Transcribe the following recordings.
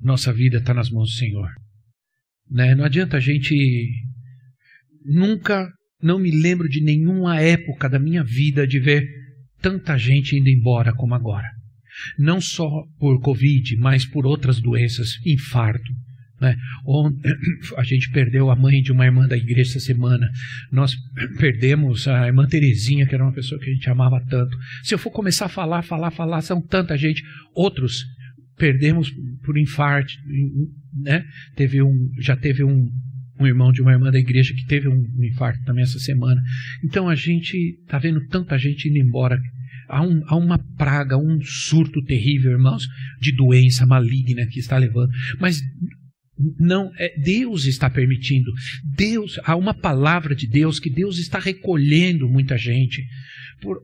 Nossa vida está nas mãos do Senhor. Né? Não adianta a gente. Nunca, não me lembro de nenhuma época da minha vida de ver tanta gente indo embora como agora. Não só por Covid, mas por outras doenças, infarto, né? A gente perdeu a mãe de uma irmã da igreja essa semana. Nós perdemos a irmã Terezinha, que era uma pessoa que a gente amava tanto. Se eu for começar a falar, falar, falar, são tanta gente. Outros perdemos por infarto. Né? Teve um, já teve um, um irmão de uma irmã da igreja que teve um, um infarto também essa semana. Então a gente está vendo tanta gente indo embora. Há, um, há, uma praga, um surto terrível, irmãos, de doença maligna que está levando. Mas não, é, Deus está permitindo. Deus, há uma palavra de Deus que Deus está recolhendo muita gente por,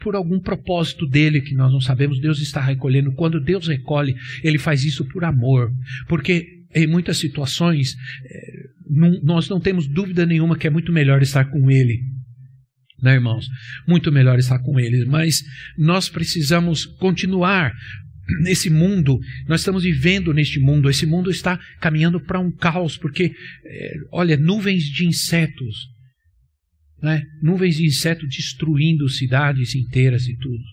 por algum propósito dele que nós não sabemos. Deus está recolhendo. Quando Deus recolhe, ele faz isso por amor, porque em muitas situações não, nós não temos dúvida nenhuma que é muito melhor estar com ele. Né, irmãos? Muito melhor estar com ele, mas nós precisamos continuar nesse mundo, nós estamos vivendo neste mundo, esse mundo está caminhando para um caos, porque, é, olha, nuvens de insetos, né? nuvens de insetos destruindo cidades inteiras e tudo,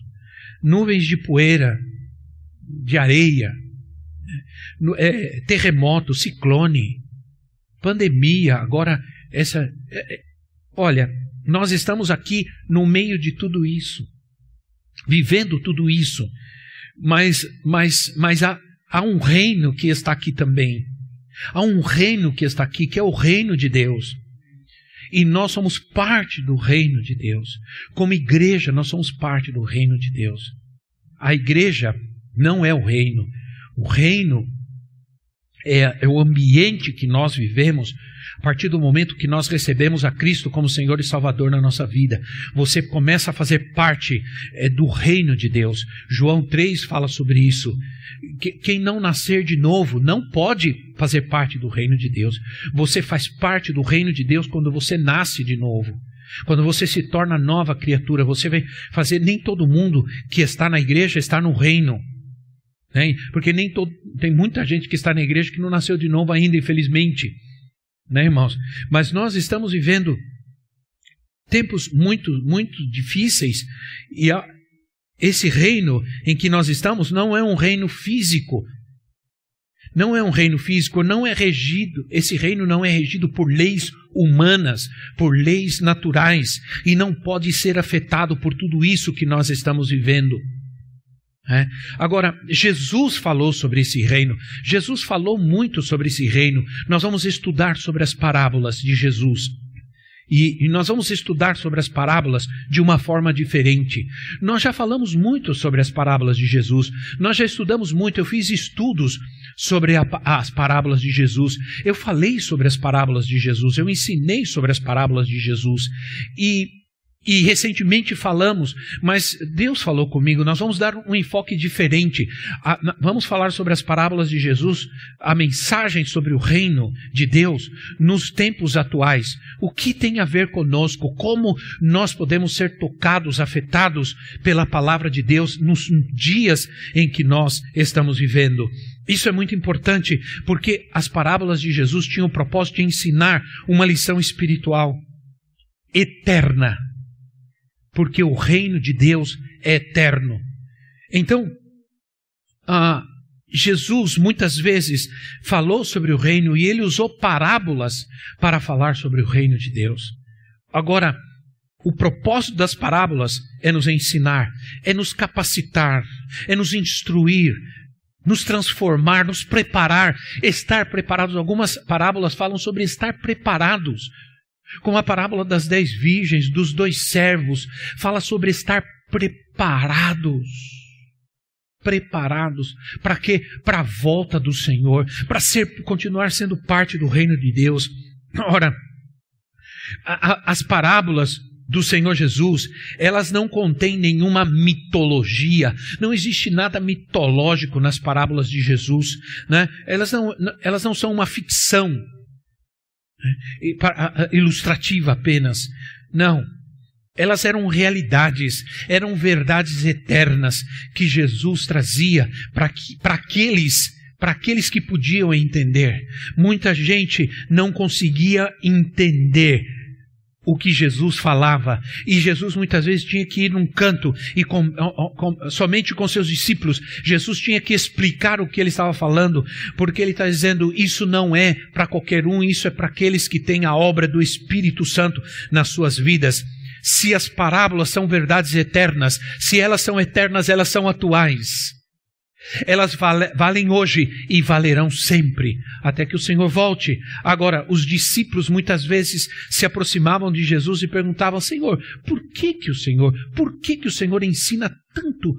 nuvens de poeira, de areia, é, terremoto, ciclone, pandemia, agora essa. É, é, olha, nós estamos aqui no meio de tudo isso, vivendo tudo isso. Mas, mas, mas há, há um reino que está aqui também. Há um reino que está aqui, que é o reino de Deus. E nós somos parte do reino de Deus. Como igreja, nós somos parte do reino de Deus. A igreja não é o reino. O reino é, é o ambiente que nós vivemos a partir do momento que nós recebemos a Cristo como Senhor e Salvador na nossa vida, você começa a fazer parte é, do reino de Deus. João 3 fala sobre isso. Quem não nascer de novo não pode fazer parte do reino de Deus. Você faz parte do reino de Deus quando você nasce de novo. Quando você se torna nova criatura, você vai fazer. Nem todo mundo que está na igreja está no reino. Né? Porque nem tem muita gente que está na igreja que não nasceu de novo ainda, infelizmente né, irmãos? Mas nós estamos vivendo tempos muito, muito difíceis e a, esse reino em que nós estamos não é um reino físico. Não é um reino físico, não é regido, esse reino não é regido por leis humanas, por leis naturais, e não pode ser afetado por tudo isso que nós estamos vivendo. É. Agora, Jesus falou sobre esse reino, Jesus falou muito sobre esse reino. Nós vamos estudar sobre as parábolas de Jesus. E, e, nós vamos estudar sobre as parábolas de uma forma diferente. Nós já falamos muito sobre as parábolas de Jesus, nós já estudamos muito. Eu fiz estudos sobre a, as parábolas de Jesus, eu falei sobre as parábolas de Jesus, eu ensinei sobre as parábolas de Jesus. E e recentemente falamos, mas Deus falou comigo, nós vamos dar um enfoque diferente. vamos falar sobre as parábolas de Jesus, a mensagem sobre o reino de Deus nos tempos atuais. O que tem a ver conosco? Como nós podemos ser tocados, afetados pela palavra de Deus nos dias em que nós estamos vivendo? Isso é muito importante, porque as parábolas de Jesus tinham o propósito de ensinar uma lição espiritual eterna porque o reino de Deus é eterno. Então, ah, Jesus muitas vezes falou sobre o reino e ele usou parábolas para falar sobre o reino de Deus. Agora, o propósito das parábolas é nos ensinar, é nos capacitar, é nos instruir, nos transformar, nos preparar, estar preparados. Algumas parábolas falam sobre estar preparados como a parábola das dez virgens, dos dois servos, fala sobre estar preparados preparados para quê? Para a volta do Senhor, para ser continuar sendo parte do reino de Deus. Ora, a, a, as parábolas do Senhor Jesus, elas não contêm nenhuma mitologia, não existe nada mitológico nas parábolas de Jesus, né? elas, não, elas não são uma ficção? Ilustrativa apenas, não. Elas eram realidades, eram verdades eternas que Jesus trazia para aqueles para aqueles que podiam entender. Muita gente não conseguia entender o que Jesus falava. E Jesus muitas vezes tinha que ir num canto e com, com, somente com seus discípulos. Jesus tinha que explicar o que ele estava falando, porque ele está dizendo: isso não é para qualquer um, isso é para aqueles que têm a obra do Espírito Santo nas suas vidas. Se as parábolas são verdades eternas, se elas são eternas, elas são atuais. Elas vale, valem hoje e valerão sempre, até que o Senhor volte. Agora, os discípulos muitas vezes se aproximavam de Jesus e perguntavam: Senhor, por que que o Senhor, por que que o Senhor ensina tanto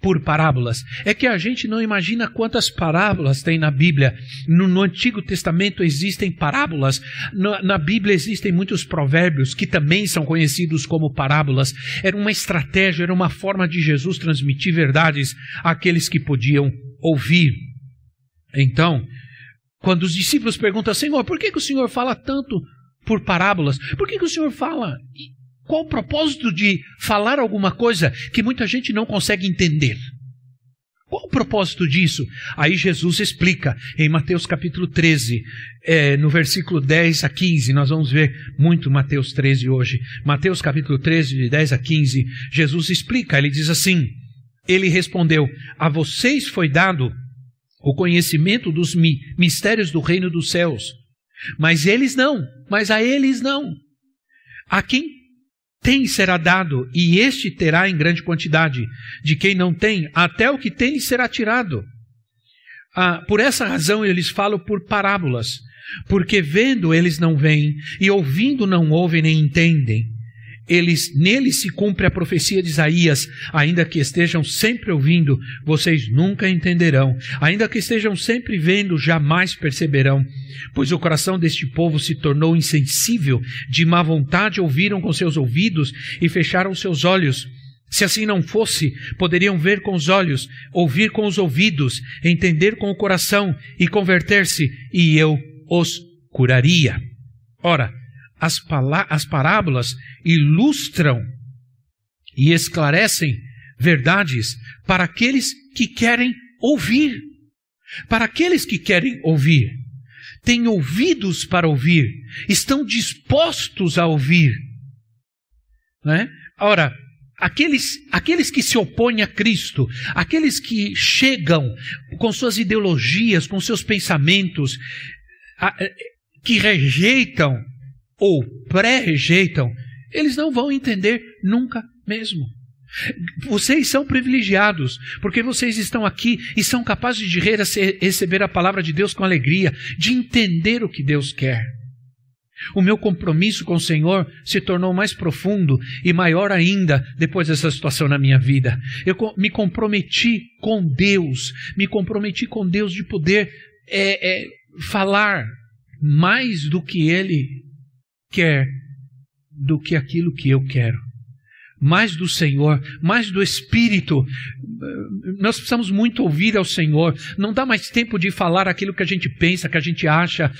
por parábolas. É que a gente não imagina quantas parábolas tem na Bíblia. No, no Antigo Testamento existem parábolas, no, na Bíblia existem muitos provérbios que também são conhecidos como parábolas. Era uma estratégia, era uma forma de Jesus transmitir verdades àqueles que podiam ouvir. Então, quando os discípulos perguntam, Senhor, por que, que o Senhor fala tanto por parábolas? Por que, que o Senhor fala qual o propósito de falar alguma coisa que muita gente não consegue entender? Qual o propósito disso? Aí Jesus explica em Mateus capítulo 13, é, no versículo 10 a 15. Nós vamos ver muito Mateus 13 hoje. Mateus capítulo 13, de 10 a 15. Jesus explica, ele diz assim: Ele respondeu: A vocês foi dado o conhecimento dos mi mistérios do reino dos céus, mas eles não, mas a eles não. A quem tem será dado, e este terá em grande quantidade. De quem não tem, até o que tem será tirado. Ah, por essa razão eles falam por parábolas, porque vendo eles não veem, e ouvindo não ouvem nem entendem eles, nele se cumpre a profecia de Isaías, ainda que estejam sempre ouvindo, vocês nunca entenderão, ainda que estejam sempre vendo, jamais perceberão, pois o coração deste povo se tornou insensível, de má vontade ouviram com seus ouvidos e fecharam seus olhos. Se assim não fosse, poderiam ver com os olhos, ouvir com os ouvidos, entender com o coração e converter-se, e eu os curaria. Ora, as, as parábolas ilustram e esclarecem verdades para aqueles que querem ouvir. Para aqueles que querem ouvir, têm ouvidos para ouvir, estão dispostos a ouvir. Né? Ora, aqueles, aqueles que se opõem a Cristo, aqueles que chegam com suas ideologias, com seus pensamentos, que rejeitam ou pré-rejeitam, eles não vão entender nunca mesmo. Vocês são privilegiados, porque vocês estão aqui e são capazes de receber a palavra de Deus com alegria, de entender o que Deus quer. O meu compromisso com o Senhor se tornou mais profundo e maior ainda depois dessa situação na minha vida. Eu me comprometi com Deus, me comprometi com Deus de poder é, é, falar mais do que Ele quer do que aquilo que eu quero. Mais do Senhor, mais do Espírito. Nós precisamos muito ouvir ao Senhor. Não dá mais tempo de falar aquilo que a gente pensa, que a gente acha.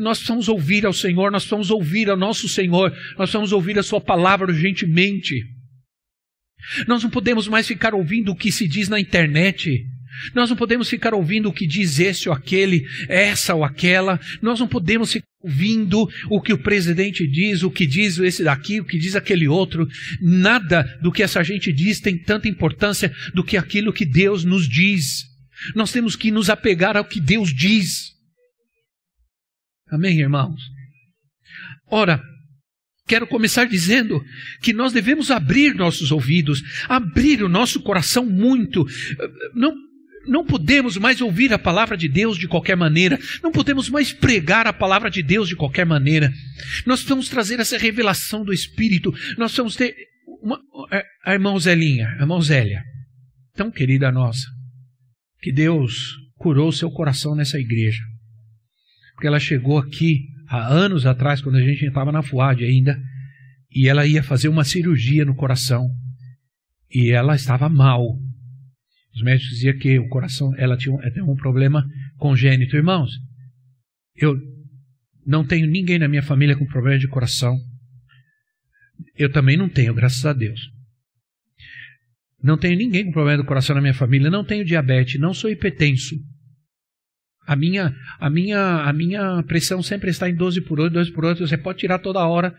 Nós precisamos ouvir ao Senhor, nós precisamos ouvir ao nosso Senhor, nós precisamos ouvir a Sua palavra urgentemente. Nós não podemos mais ficar ouvindo o que se diz na internet. Nós não podemos ficar ouvindo o que diz esse ou aquele, essa ou aquela. Nós não podemos ficar ouvindo o que o presidente diz, o que diz esse daqui, o que diz aquele outro. Nada do que essa gente diz tem tanta importância do que aquilo que Deus nos diz. Nós temos que nos apegar ao que Deus diz. Amém, irmãos? Ora, Quero começar dizendo que nós devemos abrir nossos ouvidos, abrir o nosso coração muito. Não não podemos mais ouvir a palavra de Deus de qualquer maneira, não podemos mais pregar a palavra de Deus de qualquer maneira. Nós precisamos trazer essa revelação do Espírito, nós precisamos ter uma, a irmã Zelinha, a irmã Zélia, tão querida nossa, que Deus curou seu coração nessa igreja. Porque ela chegou aqui há anos atrás, quando a gente estava na FUAD ainda, e ela ia fazer uma cirurgia no coração. E ela estava mal. Os médicos diziam que o coração, ela tinha, tinha um problema congênito. Irmãos, eu não tenho ninguém na minha família com problema de coração. Eu também não tenho, graças a Deus. Não tenho ninguém com problema do coração na minha família, não tenho diabetes, não sou hipertenso. A minha, a minha, a minha pressão sempre está em 12 por 8, 12 por 8, você pode tirar toda hora.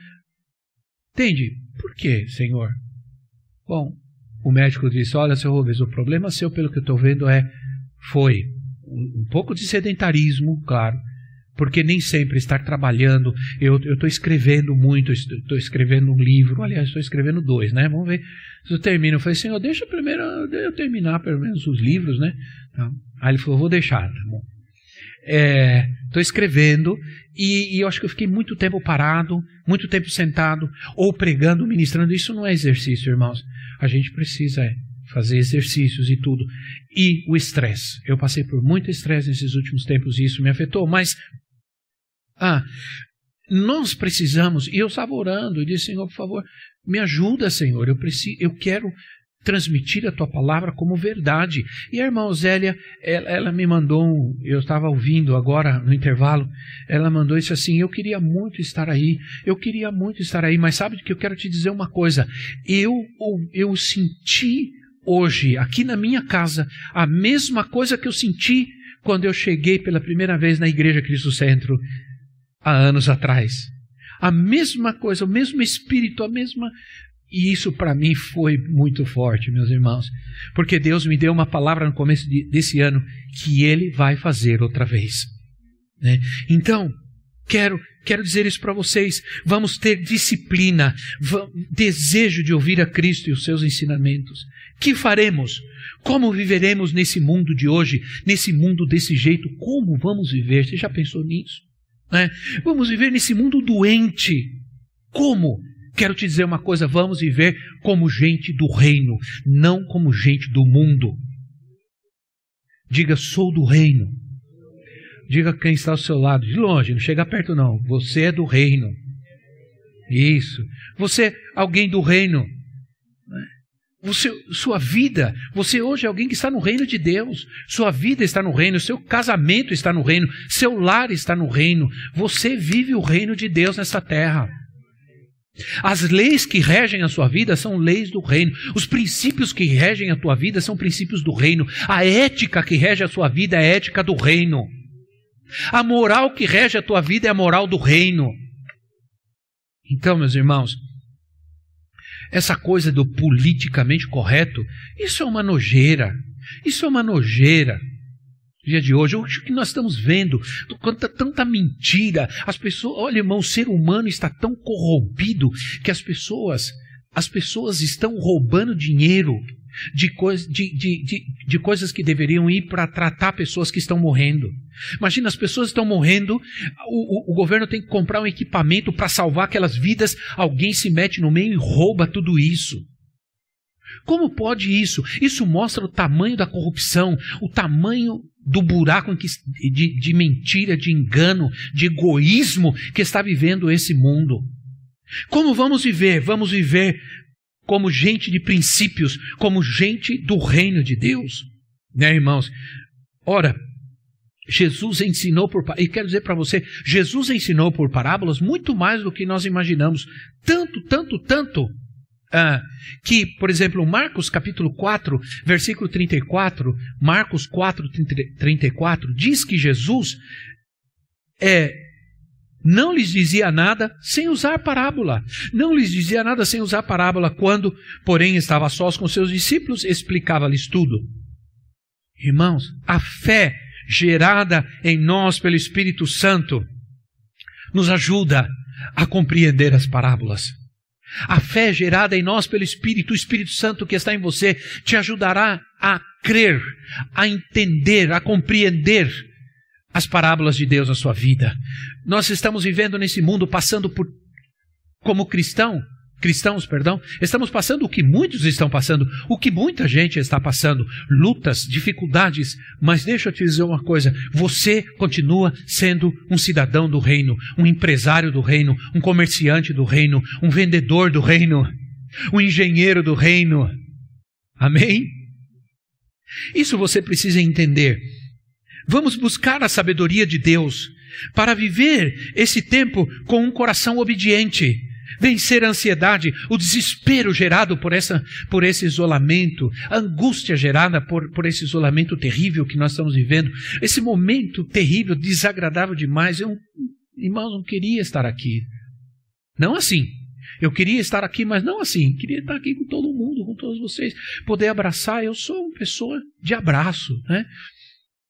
Entende? Por quê, Senhor? Bom, o médico disse: Olha, seu Rubens, o problema seu, pelo que eu estou vendo, é foi um pouco de sedentarismo, claro, porque nem sempre estar trabalhando. Eu estou escrevendo muito, estou escrevendo um livro, aliás, estou escrevendo dois, né? Vamos ver se eu termino. Eu falei, Senhor, deixa primeiro eu terminar pelo menos os livros, né? Então, aí ele falou, vou deixar, tá bom. Estou é, escrevendo e, e, eu acho que eu fiquei muito tempo parado, muito tempo sentado, ou pregando, ministrando. Isso não é exercício, irmãos. A gente precisa é, fazer exercícios e tudo. E o estresse. Eu passei por muito estresse nesses últimos tempos e isso me afetou, mas ah, nós precisamos, e eu estava orando e disse, Senhor, por favor, me ajuda, Senhor, eu, preciso, eu quero transmitir a tua palavra como verdade. E a irmã Zélia, ela, ela, me mandou, eu estava ouvindo agora no intervalo, ela mandou isso assim: eu queria muito estar aí, eu queria muito estar aí, mas sabe que eu quero te dizer uma coisa, eu, eu senti hoje, aqui na minha casa, a mesma coisa que eu senti quando eu cheguei pela primeira vez na Igreja Cristo Centro há anos atrás. A mesma coisa, o mesmo espírito, a mesma. E isso para mim foi muito forte, meus irmãos, porque Deus me deu uma palavra no começo de, desse ano que Ele vai fazer outra vez. Né? Então, quero quero dizer isso para vocês. Vamos ter disciplina, desejo de ouvir a Cristo e os seus ensinamentos. Que faremos? Como viveremos nesse mundo de hoje, nesse mundo desse jeito? Como vamos viver? Você já pensou nisso? Né? Vamos viver nesse mundo doente. Como? Quero te dizer uma coisa: vamos viver como gente do reino, não como gente do mundo. Diga, sou do reino. Diga quem está ao seu lado, de longe, não chega perto não. Você é do reino. Isso. Você é alguém do reino. Você, sua vida, você hoje é alguém que está no reino de Deus. Sua vida está no reino, seu casamento está no reino, seu lar está no reino. Você vive o reino de Deus nessa terra. As leis que regem a sua vida são leis do reino. Os princípios que regem a tua vida são princípios do reino. A ética que rege a sua vida é a ética do reino. A moral que rege a tua vida é a moral do reino. Então, meus irmãos, essa coisa do politicamente correto, isso é uma nojeira. Isso é uma nojeira. Dia de hoje, o que nós estamos vendo, tanta, tanta mentira. As pessoas, olha, irmão, o ser humano está tão corrompido que as pessoas, as pessoas estão roubando dinheiro de, coisa, de, de, de, de coisas que deveriam ir para tratar pessoas que estão morrendo. Imagina, as pessoas estão morrendo, o, o, o governo tem que comprar um equipamento para salvar aquelas vidas, alguém se mete no meio e rouba tudo isso. Como pode isso? Isso mostra o tamanho da corrupção, o tamanho do buraco que, de, de mentira, de engano, de egoísmo que está vivendo esse mundo. Como vamos viver? Vamos viver como gente de princípios, como gente do reino de Deus. Né, irmãos? Ora, Jesus ensinou por e quero dizer para você, Jesus ensinou por parábolas muito mais do que nós imaginamos. Tanto, tanto, tanto ah, que, por exemplo, Marcos capítulo 4, versículo 34, Marcos 4, 34, diz que Jesus é, não lhes dizia nada sem usar parábola. Não lhes dizia nada sem usar parábola. Quando, porém, estava sós com seus discípulos, explicava-lhes tudo. Irmãos, a fé gerada em nós pelo Espírito Santo nos ajuda a compreender as parábolas. A fé gerada em nós pelo Espírito, o Espírito Santo que está em você, te ajudará a crer, a entender, a compreender as parábolas de Deus na sua vida. Nós estamos vivendo nesse mundo passando por, como cristão, cristãos, perdão, estamos passando o que muitos estão passando, o que muita gente está passando, lutas, dificuldades, mas deixa eu te dizer uma coisa, você continua sendo um cidadão do reino, um empresário do reino, um comerciante do reino, um vendedor do reino, um engenheiro do reino. Amém? Isso você precisa entender. Vamos buscar a sabedoria de Deus para viver esse tempo com um coração obediente, vencer a ansiedade, o desespero gerado por, essa, por esse isolamento, a angústia gerada por, por esse isolamento terrível que nós estamos vivendo, esse momento terrível, desagradável demais. Eu, irmãos, não queria estar aqui. Não assim. Eu queria estar aqui, mas não assim. Queria estar aqui com todo mundo, com todos vocês, poder abraçar. Eu sou uma pessoa de abraço, né?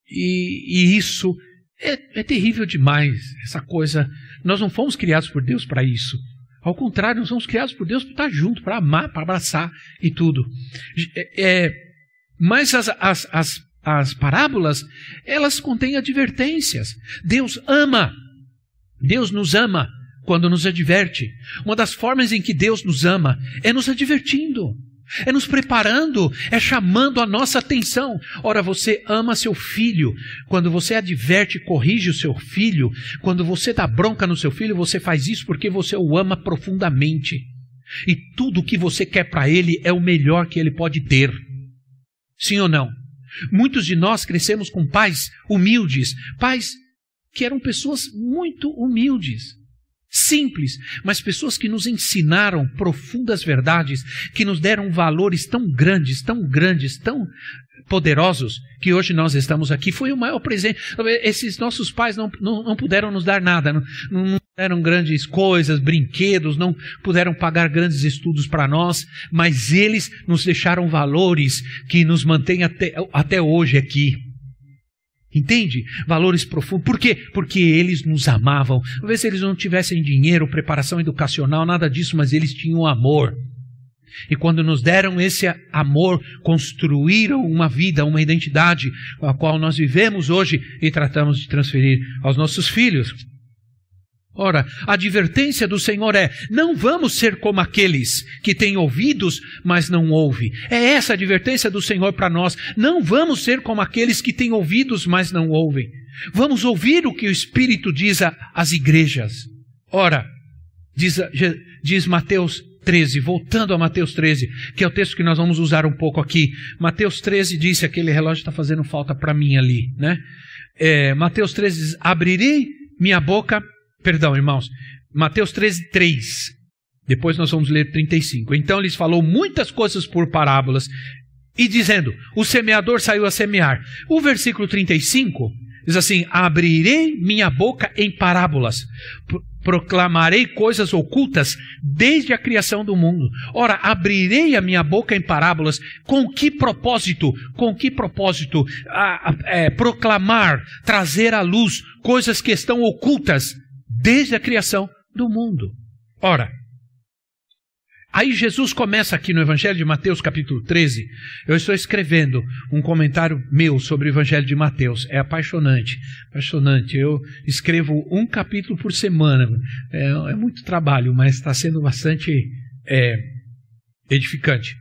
E, e isso é, é terrível demais, essa coisa. Nós não fomos criados por Deus para isso. Ao contrário, nós somos criados por Deus para estar junto, para amar, para abraçar e tudo. É, é, mas as, as, as, as parábolas, elas contêm advertências. Deus ama. Deus nos ama quando nos adverte. Uma das formas em que Deus nos ama é nos advertindo. É nos preparando, é chamando a nossa atenção. Ora, você ama seu filho. Quando você adverte, corrige o seu filho. Quando você dá bronca no seu filho, você faz isso porque você o ama profundamente. E tudo o que você quer para ele é o melhor que ele pode ter. Sim ou não? Muitos de nós crescemos com pais humildes, pais que eram pessoas muito humildes simples, mas pessoas que nos ensinaram profundas verdades, que nos deram valores tão grandes, tão grandes, tão poderosos, que hoje nós estamos aqui. Foi o maior presente. Esses nossos pais não, não, não puderam nos dar nada, não, não deram grandes coisas, brinquedos, não puderam pagar grandes estudos para nós, mas eles nos deixaram valores que nos mantêm até, até hoje aqui. Entende? Valores profundos. Por quê? Porque eles nos amavam. Talvez eles não tivessem dinheiro, preparação educacional, nada disso, mas eles tinham amor. E quando nos deram esse amor, construíram uma vida, uma identidade, a qual nós vivemos hoje e tratamos de transferir aos nossos filhos. Ora, a advertência do Senhor é: não vamos ser como aqueles que têm ouvidos, mas não ouvem. É essa a advertência do Senhor para nós. Não vamos ser como aqueles que têm ouvidos, mas não ouvem. Vamos ouvir o que o Espírito diz às igrejas. Ora, diz, diz Mateus 13, voltando a Mateus 13, que é o texto que nós vamos usar um pouco aqui. Mateus 13 disse: aquele relógio está fazendo falta para mim ali, né? É, Mateus 13 diz: abrirei minha boca Perdão, irmãos. Mateus 13, 3. Depois nós vamos ler 35. Então lhes falou muitas coisas por parábolas, e dizendo: O semeador saiu a semear. O versículo 35 diz assim: Abrirei minha boca em parábolas, proclamarei coisas ocultas desde a criação do mundo. Ora, abrirei a minha boca em parábolas, com que propósito? Com que propósito? A, a, é, proclamar, trazer à luz coisas que estão ocultas desde a criação do mundo. Ora, aí Jesus começa aqui no Evangelho de Mateus, capítulo 13. Eu estou escrevendo um comentário meu sobre o Evangelho de Mateus. É apaixonante, apaixonante. Eu escrevo um capítulo por semana. É, é muito trabalho, mas está sendo bastante é, edificante.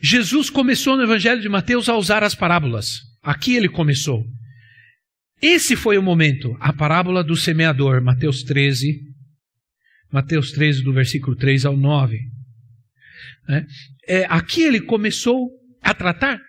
Jesus começou no Evangelho de Mateus a usar as parábolas. Aqui ele começou. Esse foi o momento, a parábola do semeador, Mateus 13, Mateus 13, do versículo 3 ao 9. É, é, aqui ele começou a tratar,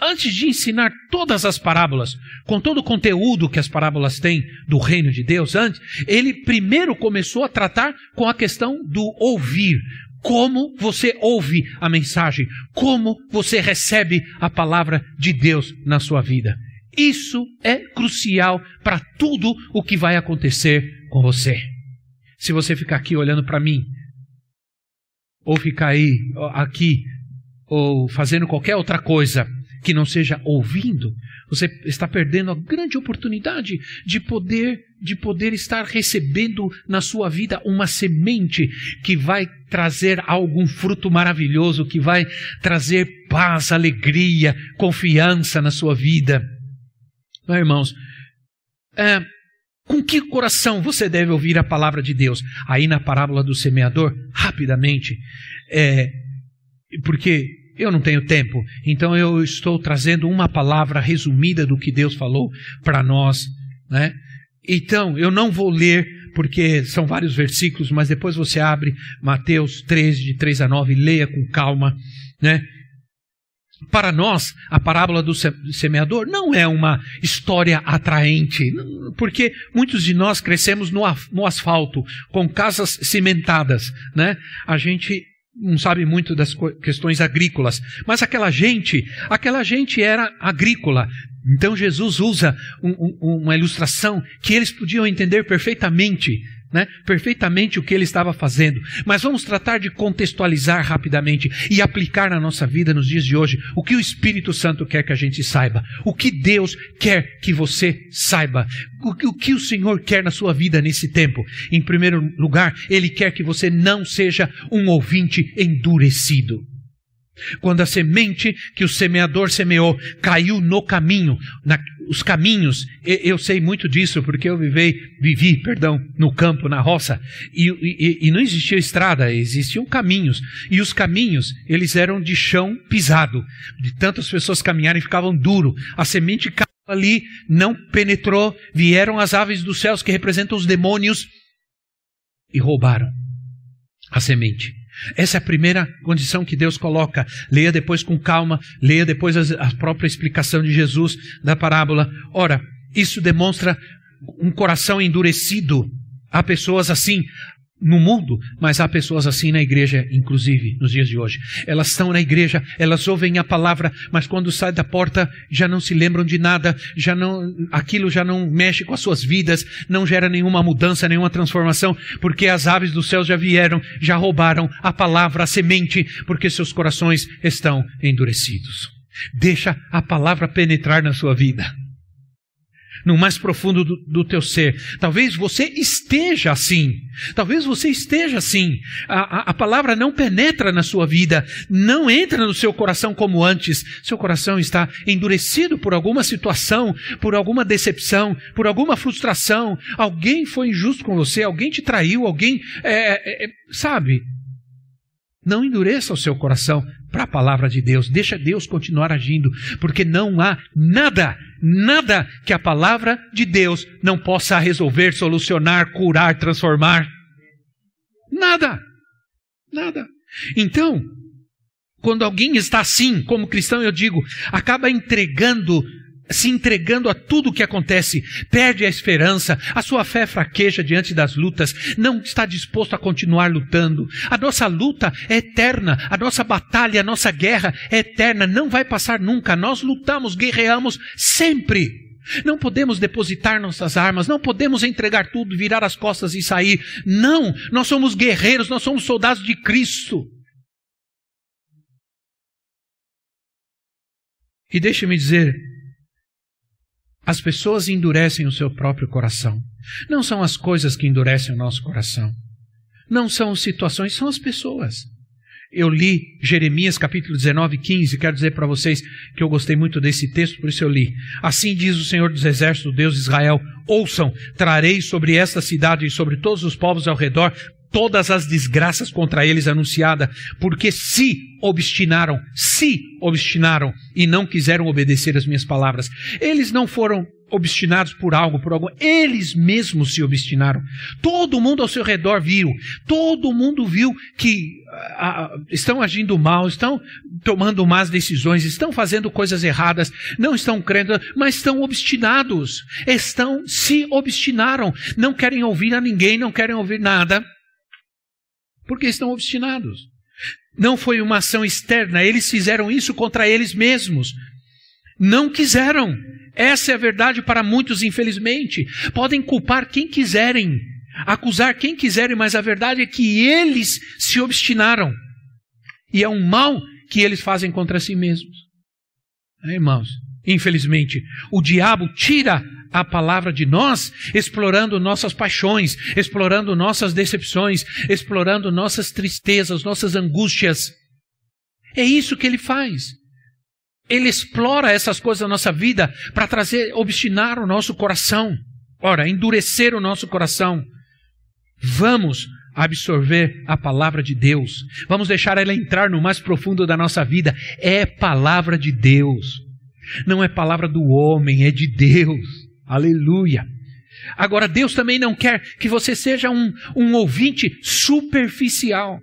antes de ensinar todas as parábolas, com todo o conteúdo que as parábolas têm do reino de Deus, antes, ele primeiro começou a tratar com a questão do ouvir. Como você ouve a mensagem, como você recebe a palavra de Deus na sua vida. Isso é crucial para tudo o que vai acontecer com você. Se você ficar aqui olhando para mim, ou ficar aí, aqui, ou fazendo qualquer outra coisa que não seja ouvindo, você está perdendo a grande oportunidade de poder de poder estar recebendo na sua vida uma semente que vai trazer algum fruto maravilhoso, que vai trazer paz, alegria, confiança na sua vida. Não, irmãos, é, Com que coração você deve ouvir a palavra de Deus? Aí na parábola do semeador, rapidamente, é, porque eu não tenho tempo, então eu estou trazendo uma palavra resumida do que Deus falou para nós, né? Então, eu não vou ler, porque são vários versículos, mas depois você abre Mateus 13, de 3 a 9, leia com calma, né? Para nós, a parábola do semeador não é uma história atraente, porque muitos de nós crescemos no, asfalto, com casas cimentadas, né? A gente não sabe muito das questões agrícolas, mas aquela gente, aquela gente era agrícola. Então Jesus usa um, um, uma ilustração que eles podiam entender perfeitamente né, perfeitamente o que ele estava fazendo. Mas vamos tratar de contextualizar rapidamente e aplicar na nossa vida nos dias de hoje o que o Espírito Santo quer que a gente saiba, o que Deus quer que você saiba, o que o, que o Senhor quer na sua vida nesse tempo. Em primeiro lugar, Ele quer que você não seja um ouvinte endurecido. Quando a semente que o semeador semeou caiu no caminho, na, os caminhos, eu sei muito disso porque eu vivei, vivi, perdão, no campo, na roça, e, e, e, não existia estrada, existiam caminhos, e os caminhos, eles eram de chão pisado, de tantas pessoas caminharem ficavam duro, a semente caiu ali, não penetrou, vieram as aves dos céus que representam os demônios e roubaram a semente. Essa é a primeira condição que Deus coloca. Leia depois com calma, leia depois a própria explicação de Jesus da parábola. Ora, isso demonstra um coração endurecido. Há pessoas assim no mundo, mas há pessoas assim na igreja, inclusive, nos dias de hoje. Elas estão na igreja, elas ouvem a palavra, mas quando saem da porta já não se lembram de nada, já não, aquilo já não mexe com as suas vidas, não gera nenhuma mudança, nenhuma transformação, porque as aves do céu já vieram, já roubaram a palavra, a semente, porque seus corações estão endurecidos. Deixa a palavra penetrar na sua vida no mais profundo do, do, teu ser. Talvez você esteja assim. Talvez você esteja assim. A, a, a, palavra não penetra na sua vida, não entra no seu coração como antes. Seu coração está endurecido por alguma situação, por alguma decepção, por alguma frustração. Alguém foi injusto com você, alguém te traiu, alguém. É, é, é sabe? Não endureça o seu coração para a palavra de Deus. Deixa Deus continuar agindo, porque não há nada, nada que a palavra de Deus não possa resolver, solucionar, curar, transformar. Nada. Nada. Então, quando alguém está assim, como cristão, eu digo, acaba entregando se entregando a tudo o que acontece, perde a esperança, a sua fé fraqueja diante das lutas, não está disposto a continuar lutando. A nossa luta é eterna, a nossa batalha, a nossa guerra é eterna, não vai passar nunca. Nós lutamos, guerreamos sempre. Não podemos depositar nossas armas, não podemos entregar tudo, virar as costas e sair. Não, nós somos guerreiros, nós somos soldados de Cristo. E deixe-me dizer, as pessoas endurecem o seu próprio coração. Não são as coisas que endurecem o nosso coração. Não são as situações, são as pessoas. Eu li Jeremias capítulo 19, 15, quero dizer para vocês que eu gostei muito desse texto, por isso eu li. Assim diz o Senhor dos Exércitos, Deus de Israel: Ouçam, trarei sobre esta cidade e sobre todos os povos ao redor todas as desgraças contra eles anunciada, porque se obstinaram, se obstinaram e não quiseram obedecer as minhas palavras. Eles não foram obstinados por algo, por algo, eles mesmos se obstinaram. Todo mundo ao seu redor viu, todo mundo viu que ah, estão agindo mal, estão tomando más decisões, estão fazendo coisas erradas, não estão crendo, mas estão obstinados. Estão se obstinaram, não querem ouvir a ninguém, não querem ouvir nada porque estão obstinados. Não foi uma ação externa, eles fizeram isso contra eles mesmos. Não quiseram. Essa é a verdade para muitos, infelizmente. Podem culpar quem quiserem, acusar quem quiserem, mas a verdade é que eles se obstinaram. E é um mal que eles fazem contra si mesmos. É, irmãos, infelizmente, o diabo tira a palavra de nós, explorando nossas paixões, explorando nossas decepções, explorando nossas tristezas, nossas angústias. É isso que ele faz. Ele explora essas coisas da nossa vida para trazer, obstinar o nosso coração. Ora, endurecer o nosso coração. Vamos absorver a palavra de Deus. Vamos deixar ela entrar no mais profundo da nossa vida. É palavra de Deus. Não é palavra do homem, é de Deus. Aleluia. Agora, Deus também não quer que você seja um, um ouvinte superficial.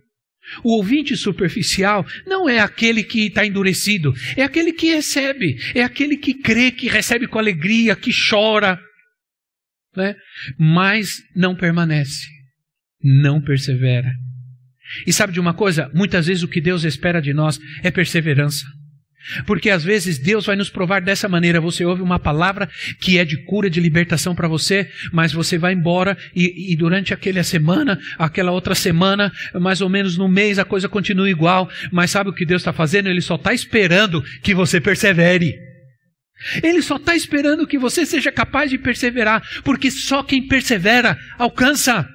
O ouvinte superficial não é aquele que está endurecido, é aquele que recebe, é aquele que crê, que recebe com alegria, que chora, né? mas não permanece, não persevera. E sabe de uma coisa? Muitas vezes o que Deus espera de nós é perseverança. Porque às vezes Deus vai nos provar dessa maneira. Você ouve uma palavra que é de cura, de libertação para você, mas você vai embora e, e, durante aquela semana, aquela outra semana, mais ou menos no mês, a coisa continua igual. Mas sabe o que Deus está fazendo? Ele só está esperando que você persevere. Ele só está esperando que você seja capaz de perseverar, porque só quem persevera alcança.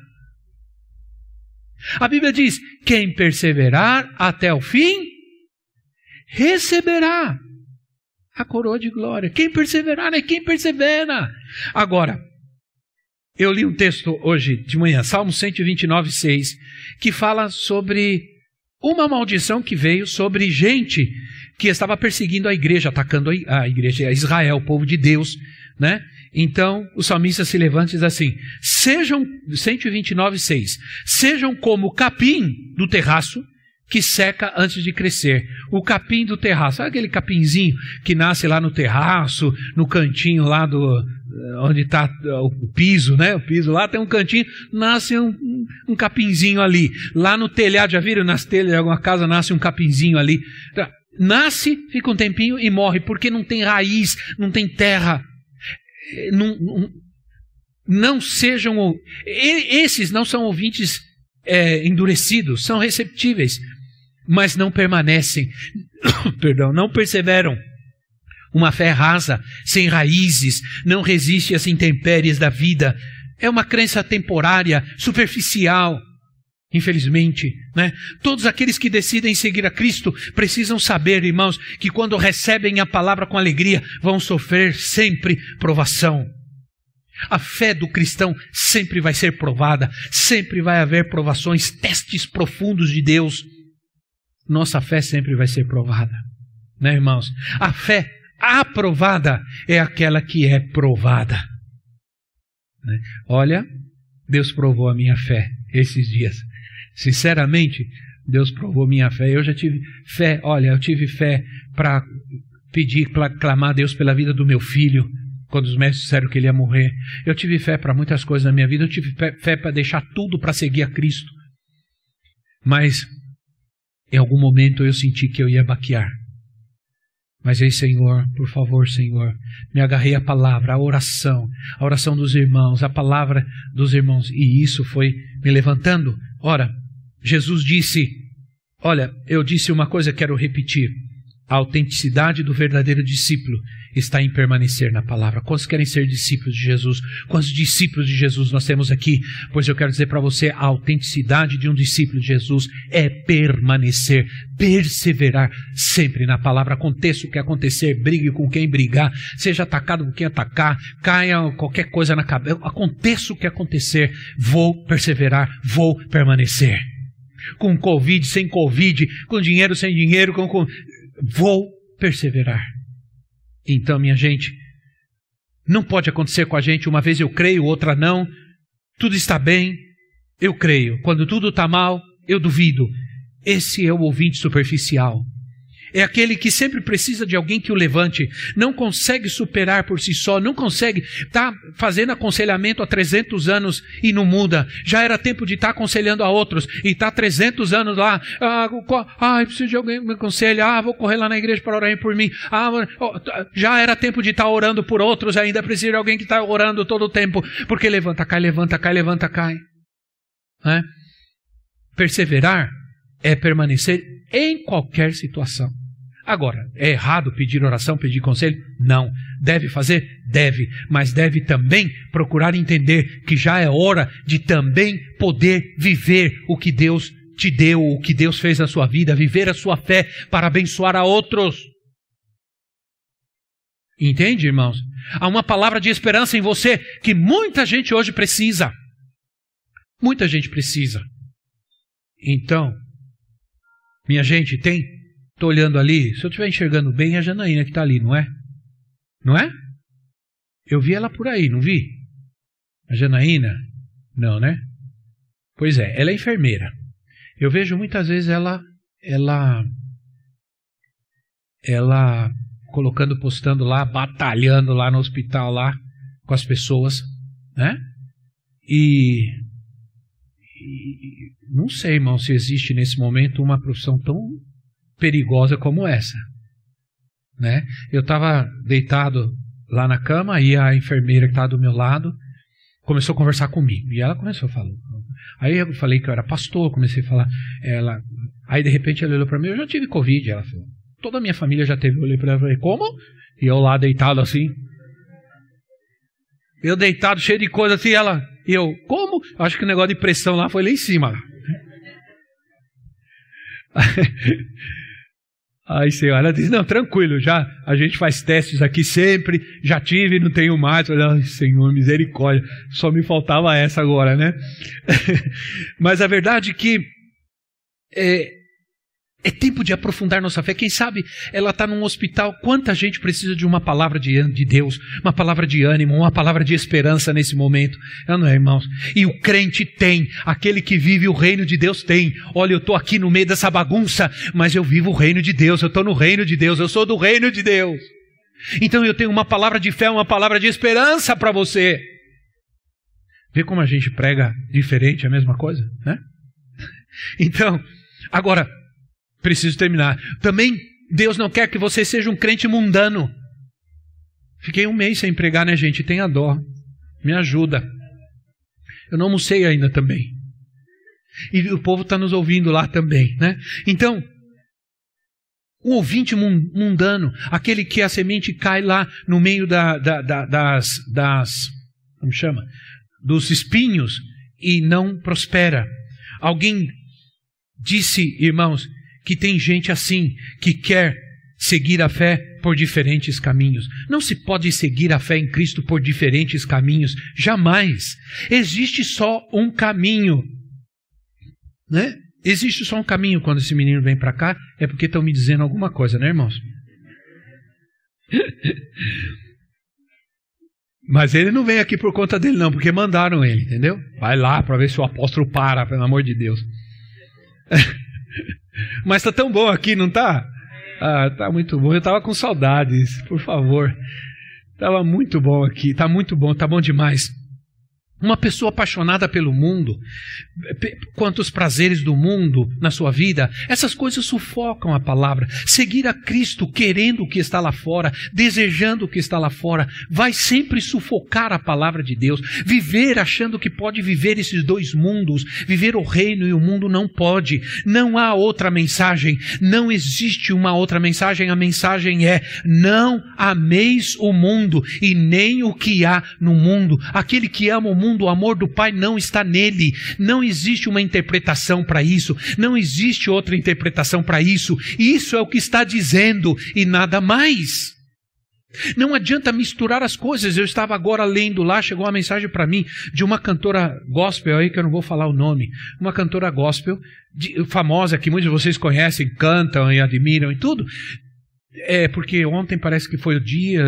A Bíblia diz: quem perseverar até o fim receberá a coroa de glória. Quem perseverar é quem persevera. Agora, eu li um texto hoje de manhã, Salmo 129, 6, que fala sobre uma maldição que veio sobre gente que estava perseguindo a igreja, atacando a igreja, a Israel, o povo de Deus, né? Então, o salmista se levanta e diz assim: sejam, 129, 6, sejam como capim do terraço que seca antes de crescer. O capim do terraço. Sabe aquele capinzinho que nasce lá no terraço, no cantinho lá do. onde está o piso, né? O piso lá tem um cantinho, nasce um, um capinzinho ali. Lá no telhado, já viram? Nas telhas de alguma casa nasce um capinzinho ali. Nasce, fica um tempinho e morre, porque não tem raiz, não tem terra. Não, não, não sejam. Esses não são ouvintes é, endurecidos, são receptíveis mas não permanecem, perdão, não perseveram. Uma fé rasa, sem raízes, não resiste às intempéries da vida. É uma crença temporária, superficial. Infelizmente, né? Todos aqueles que decidem seguir a Cristo precisam saber, irmãos, que quando recebem a palavra com alegria, vão sofrer sempre provação. A fé do cristão sempre vai ser provada, sempre vai haver provações, testes profundos de Deus nossa fé sempre vai ser provada. Né, irmãos? A fé aprovada é aquela que é provada. Né? Olha, Deus provou a minha fé esses dias. Sinceramente, Deus provou minha fé. Eu já tive fé, olha, eu tive fé para pedir, para clamar a Deus pela vida do meu filho, quando os médicos disseram que ele ia morrer. Eu tive fé para muitas coisas na minha vida. Eu tive fé para deixar tudo para seguir a Cristo. Mas em algum momento eu senti que eu ia baquear. Mas aí, Senhor, por favor, Senhor, me agarrei à palavra, à oração, a oração dos irmãos, a palavra dos irmãos, e isso foi me levantando. Ora, Jesus disse: Olha, eu disse uma coisa, quero repetir. A autenticidade do verdadeiro discípulo está em permanecer na palavra. Quantos querem ser discípulos de Jesus? Quantos discípulos de Jesus nós temos aqui? Pois eu quero dizer para você: a autenticidade de um discípulo de Jesus é permanecer, perseverar sempre na palavra. Aconteça o que acontecer, brigue com quem brigar, seja atacado com quem atacar, caia qualquer coisa na cabeça, aconteça o que acontecer, vou perseverar, vou permanecer. Com Covid, sem Covid, com dinheiro, sem dinheiro, com, com vou perseverar. Então, minha gente, não pode acontecer com a gente, uma vez eu creio, outra não. Tudo está bem, eu creio. Quando tudo está mal, eu duvido. Esse é o ouvinte superficial é aquele que sempre precisa de alguém que o levante, não consegue superar por si só, não consegue, está fazendo aconselhamento há 300 anos e não muda. Já era tempo de estar tá aconselhando a outros e está 300 anos lá. Ah, ah, preciso de alguém que me aconselhe. Ah, vou correr lá na igreja para orar por mim. Ah, já era tempo de estar tá orando por outros, ainda precisa de alguém que está orando todo o tempo, porque levanta, cai, levanta, cai, levanta, cai. É? Perseverar é permanecer em qualquer situação. Agora, é errado pedir oração, pedir conselho? Não. Deve fazer? Deve. Mas deve também procurar entender que já é hora de também poder viver o que Deus te deu, o que Deus fez na sua vida, viver a sua fé para abençoar a outros. Entende, irmãos? Há uma palavra de esperança em você que muita gente hoje precisa. Muita gente precisa. Então, minha gente, tem. Estou olhando ali. Se eu estiver enxergando bem, é a Janaína que está ali, não é? Não é? Eu vi ela por aí, não vi? A Janaína? Não, né? Pois é, ela é enfermeira. Eu vejo muitas vezes ela, ela, ela colocando, postando lá, batalhando lá no hospital lá com as pessoas, né? E, e não sei, irmão, se existe nesse momento uma profissão tão perigosa como essa, né? Eu estava deitado lá na cama e a enfermeira que estava do meu lado começou a conversar comigo e ela começou a falar. Aí eu falei que eu era pastor, comecei a falar. Ela, aí de repente ela olhou para mim, eu já tive covid, ela falou. Toda a minha família já teve. Eu olhei para ela e falei, como? E eu lá deitado assim. Eu deitado, cheio de coisa assim, ela. Eu, como? Acho que o negócio de pressão lá foi lá em cima. Aí senhora ela diz, não, tranquilo, já a gente faz testes aqui sempre, já tive, não tenho mais. Eu falei, Senhor, misericórdia, só me faltava essa agora, né? Mas a verdade é que é, é tempo de aprofundar nossa fé. Quem sabe ela está num hospital. Quanta gente precisa de uma palavra de, de, Deus, uma palavra de ânimo, uma palavra de esperança nesse momento. Não é, irmãos? E o crente tem, aquele que vive o reino de Deus tem. Olha, eu estou aqui no meio dessa bagunça, mas eu vivo o reino de Deus, eu estou no reino de Deus, eu sou do reino de Deus. Então eu tenho uma palavra de fé, uma palavra de esperança para você. Vê como a gente prega diferente a mesma coisa, né? Então, agora, Preciso terminar. Também Deus não quer que você seja um crente mundano. Fiquei um mês sem pregar, né, gente? Tenha dó. Me ajuda. Eu não almocei ainda também. E o povo está nos ouvindo lá também, né? Então, o ouvinte mundano, aquele que a semente cai lá no meio da, da, da, das, das. Como chama? Dos espinhos e não prospera. Alguém disse, irmãos, que tem gente assim, que quer seguir a fé por diferentes caminhos. Não se pode seguir a fé em Cristo por diferentes caminhos, jamais. Existe só um caminho. Né? Existe só um caminho quando esse menino vem para cá, é porque estão me dizendo alguma coisa, né, irmãos? Mas ele não vem aqui por conta dele, não, porque mandaram ele, entendeu? Vai lá para ver se o apóstolo para, pelo amor de Deus. Mas tá tão bom aqui, não tá? Ah, tá muito bom. Eu tava com saudades, por favor. Tava muito bom aqui, tá muito bom, tá bom demais. Uma pessoa apaixonada pelo mundo, quanto os prazeres do mundo na sua vida, essas coisas sufocam a palavra. Seguir a Cristo querendo o que está lá fora, desejando o que está lá fora, vai sempre sufocar a palavra de Deus. Viver achando que pode viver esses dois mundos, viver o reino e o mundo não pode. Não há outra mensagem, não existe uma outra mensagem. A mensagem é: não ameis o mundo e nem o que há no mundo. Aquele que ama o mundo mundo, o amor do Pai não está nele. Não existe uma interpretação para isso, não existe outra interpretação para isso. Isso é o que está dizendo e nada mais. Não adianta misturar as coisas. Eu estava agora lendo lá, chegou uma mensagem para mim de uma cantora gospel aí, que eu não vou falar o nome. Uma cantora gospel, de, famosa, que muitos de vocês conhecem, cantam e admiram e tudo. É, porque ontem parece que foi o dia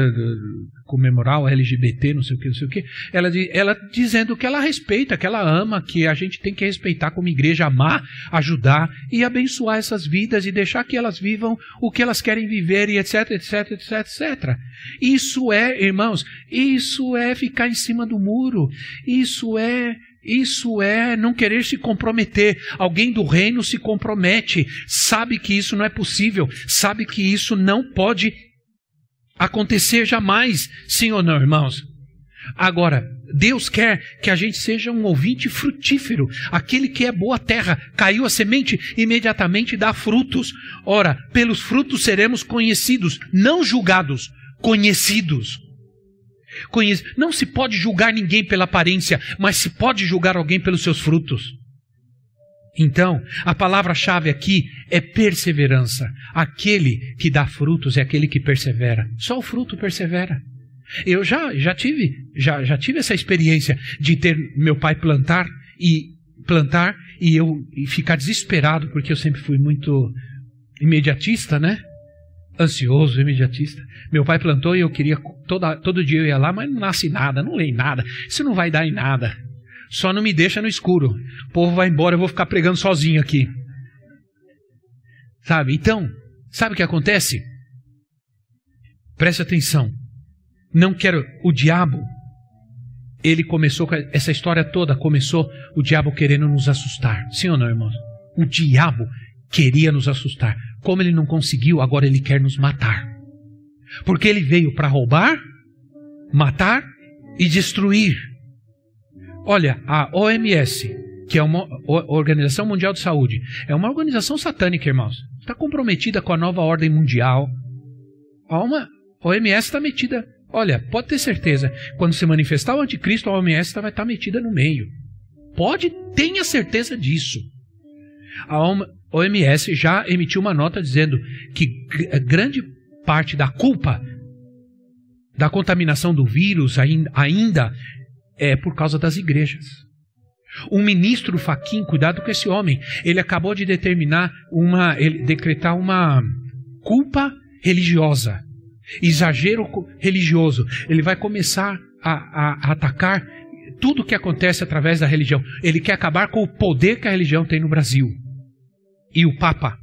comemorar o LGBT, não sei o que, não sei o que. Ela, ela dizendo que ela respeita, que ela ama, que a gente tem que respeitar como igreja, amar, ajudar e abençoar essas vidas e deixar que elas vivam o que elas querem viver e etc, etc, etc, etc. Isso é, irmãos, isso é ficar em cima do muro. Isso é isso é não querer se comprometer. Alguém do reino se compromete, sabe que isso não é possível, sabe que isso não pode acontecer jamais. Sim ou não, irmãos? Agora, Deus quer que a gente seja um ouvinte frutífero, aquele que é boa terra, caiu a semente, imediatamente dá frutos. Ora, pelos frutos seremos conhecidos, não julgados, conhecidos. Conhece. Não se pode julgar ninguém pela aparência, mas se pode julgar alguém pelos seus frutos. Então, a palavra-chave aqui é perseverança. Aquele que dá frutos é aquele que persevera. Só o fruto persevera. Eu já, já tive já, já tive essa experiência de ter meu pai plantar e plantar e eu e ficar desesperado porque eu sempre fui muito imediatista, né? Ansioso, imediatista. Meu pai plantou e eu queria toda, todo dia eu ia lá, mas não nasce nada, não leio nada. Isso não vai dar em nada. Só não me deixa no escuro. O povo vai embora, eu vou ficar pregando sozinho aqui. Sabe? Então, sabe o que acontece? Preste atenção. Não quero. O diabo, ele começou com essa história toda, começou o diabo querendo nos assustar. Sim ou não, irmãos? O diabo queria nos assustar. Como ele não conseguiu, agora ele quer nos matar. Porque ele veio para roubar, matar e destruir. Olha, a OMS, que é uma Organização Mundial de Saúde, é uma organização satânica, irmãos. Está comprometida com a nova ordem mundial. A OMS está metida. Olha, pode ter certeza, quando se manifestar o anticristo, a OMS vai estar metida no meio. Pode, tenha certeza disso. A OMS já emitiu uma nota dizendo que grande parte da culpa da contaminação do vírus ainda, é por causa das igrejas. Um ministro Faquim, cuidado com esse homem, ele acabou de determinar uma, decretar uma culpa religiosa, exagero religioso. Ele vai começar a, a, a atacar tudo que acontece através da religião. Ele quer acabar com o poder que a religião tem no Brasil. E o Papa.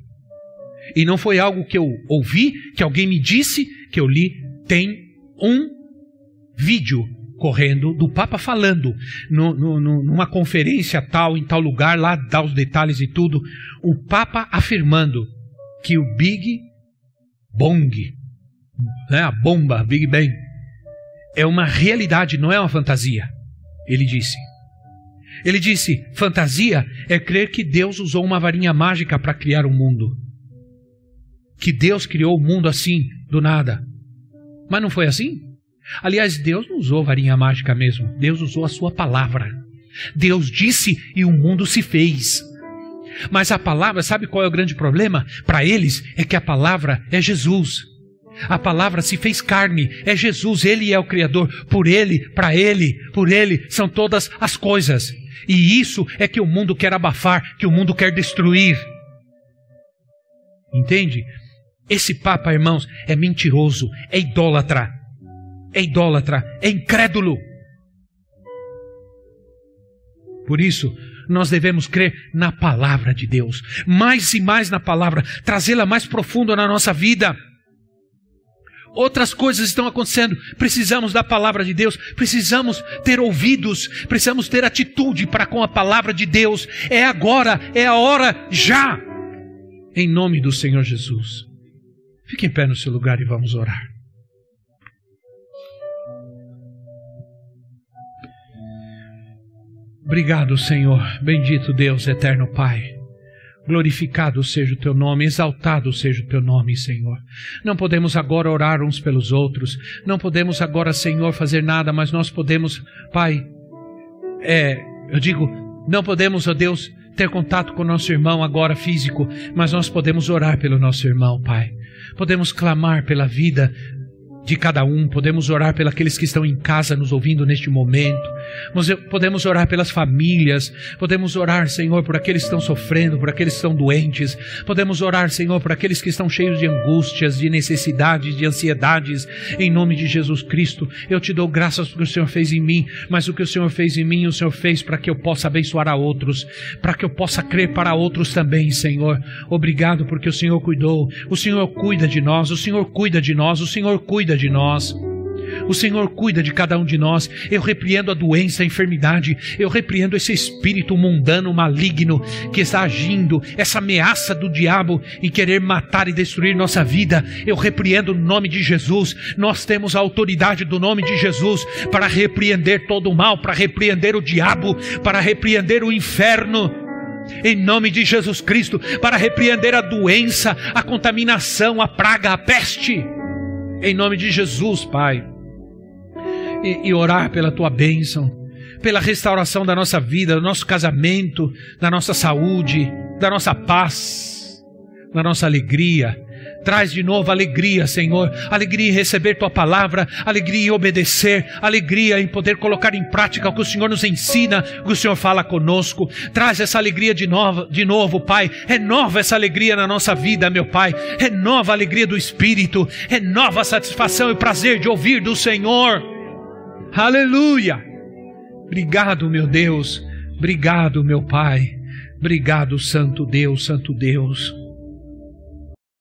E não foi algo que eu ouvi, que alguém me disse, que eu li. Tem um vídeo correndo do Papa falando no, no, numa conferência tal, em tal lugar, lá dá os detalhes e tudo. O Papa afirmando que o Big Bang, né, a bomba, Big Bang, é uma realidade, não é uma fantasia. Ele disse. Ele disse: fantasia é crer que Deus usou uma varinha mágica para criar o um mundo. Que Deus criou o mundo assim, do nada. Mas não foi assim? Aliás, Deus não usou varinha mágica mesmo. Deus usou a sua palavra. Deus disse e o mundo se fez. Mas a palavra, sabe qual é o grande problema? Para eles é que a palavra é Jesus. A palavra se fez carne, é Jesus, ele é o Criador. Por ele, para ele, por ele são todas as coisas. E isso é que o mundo quer abafar, que o mundo quer destruir. Entende? Esse Papa, irmãos, é mentiroso, é idólatra, é idólatra, é incrédulo. Por isso, nós devemos crer na palavra de Deus, mais e mais na palavra, trazê-la mais profunda na nossa vida. Outras coisas estão acontecendo, precisamos da palavra de Deus, precisamos ter ouvidos, precisamos ter atitude para com a palavra de Deus. É agora, é a hora já. Em nome do Senhor Jesus. Fique em pé no seu lugar e vamos orar. Obrigado, Senhor. Bendito Deus, eterno Pai. Glorificado seja o teu nome, exaltado seja o teu nome, Senhor. Não podemos agora orar uns pelos outros, não podemos agora, Senhor, fazer nada, mas nós podemos, Pai, é, eu digo, não podemos, ó Deus, ter contato com nosso irmão agora físico, mas nós podemos orar pelo nosso irmão, Pai. Podemos clamar pela vida de cada um, podemos orar pelos que estão em casa nos ouvindo neste momento, podemos orar pelas famílias, podemos orar, Senhor, por aqueles que estão sofrendo, por aqueles que estão doentes, podemos orar, Senhor, por aqueles que estão cheios de angústias, de necessidades, de ansiedades, em nome de Jesus Cristo. Eu te dou graças porque o Senhor fez em mim, mas o que o Senhor fez em mim, o Senhor fez para que eu possa abençoar a outros, para que eu possa crer para outros também, Senhor. Obrigado porque o Senhor cuidou, o Senhor cuida de nós, o Senhor cuida de nós, o Senhor cuida de nós. O Senhor cuida de cada um de nós. Eu repreendo a doença, a enfermidade. Eu repreendo esse espírito mundano, maligno que está agindo, essa ameaça do diabo em querer matar e destruir nossa vida. Eu repreendo no nome de Jesus. Nós temos a autoridade do nome de Jesus para repreender todo o mal, para repreender o diabo, para repreender o inferno em nome de Jesus Cristo, para repreender a doença, a contaminação, a praga, a peste em nome de Jesus, Pai. E, e, orar pela tua bênção, pela restauração da nossa vida, do nosso casamento, da nossa saúde, da nossa paz, da nossa alegria. Traz de novo alegria, Senhor, alegria em receber tua palavra, alegria em obedecer, alegria em poder colocar em prática o que o Senhor nos ensina, o que o Senhor fala conosco. Traz essa alegria de novo, de novo, Pai. Renova essa alegria na nossa vida, meu Pai. Renova a alegria do Espírito, renova a satisfação e prazer de ouvir do Senhor. Aleluia! Obrigado, meu Deus. Obrigado, meu Pai. Obrigado, Santo Deus, Santo Deus.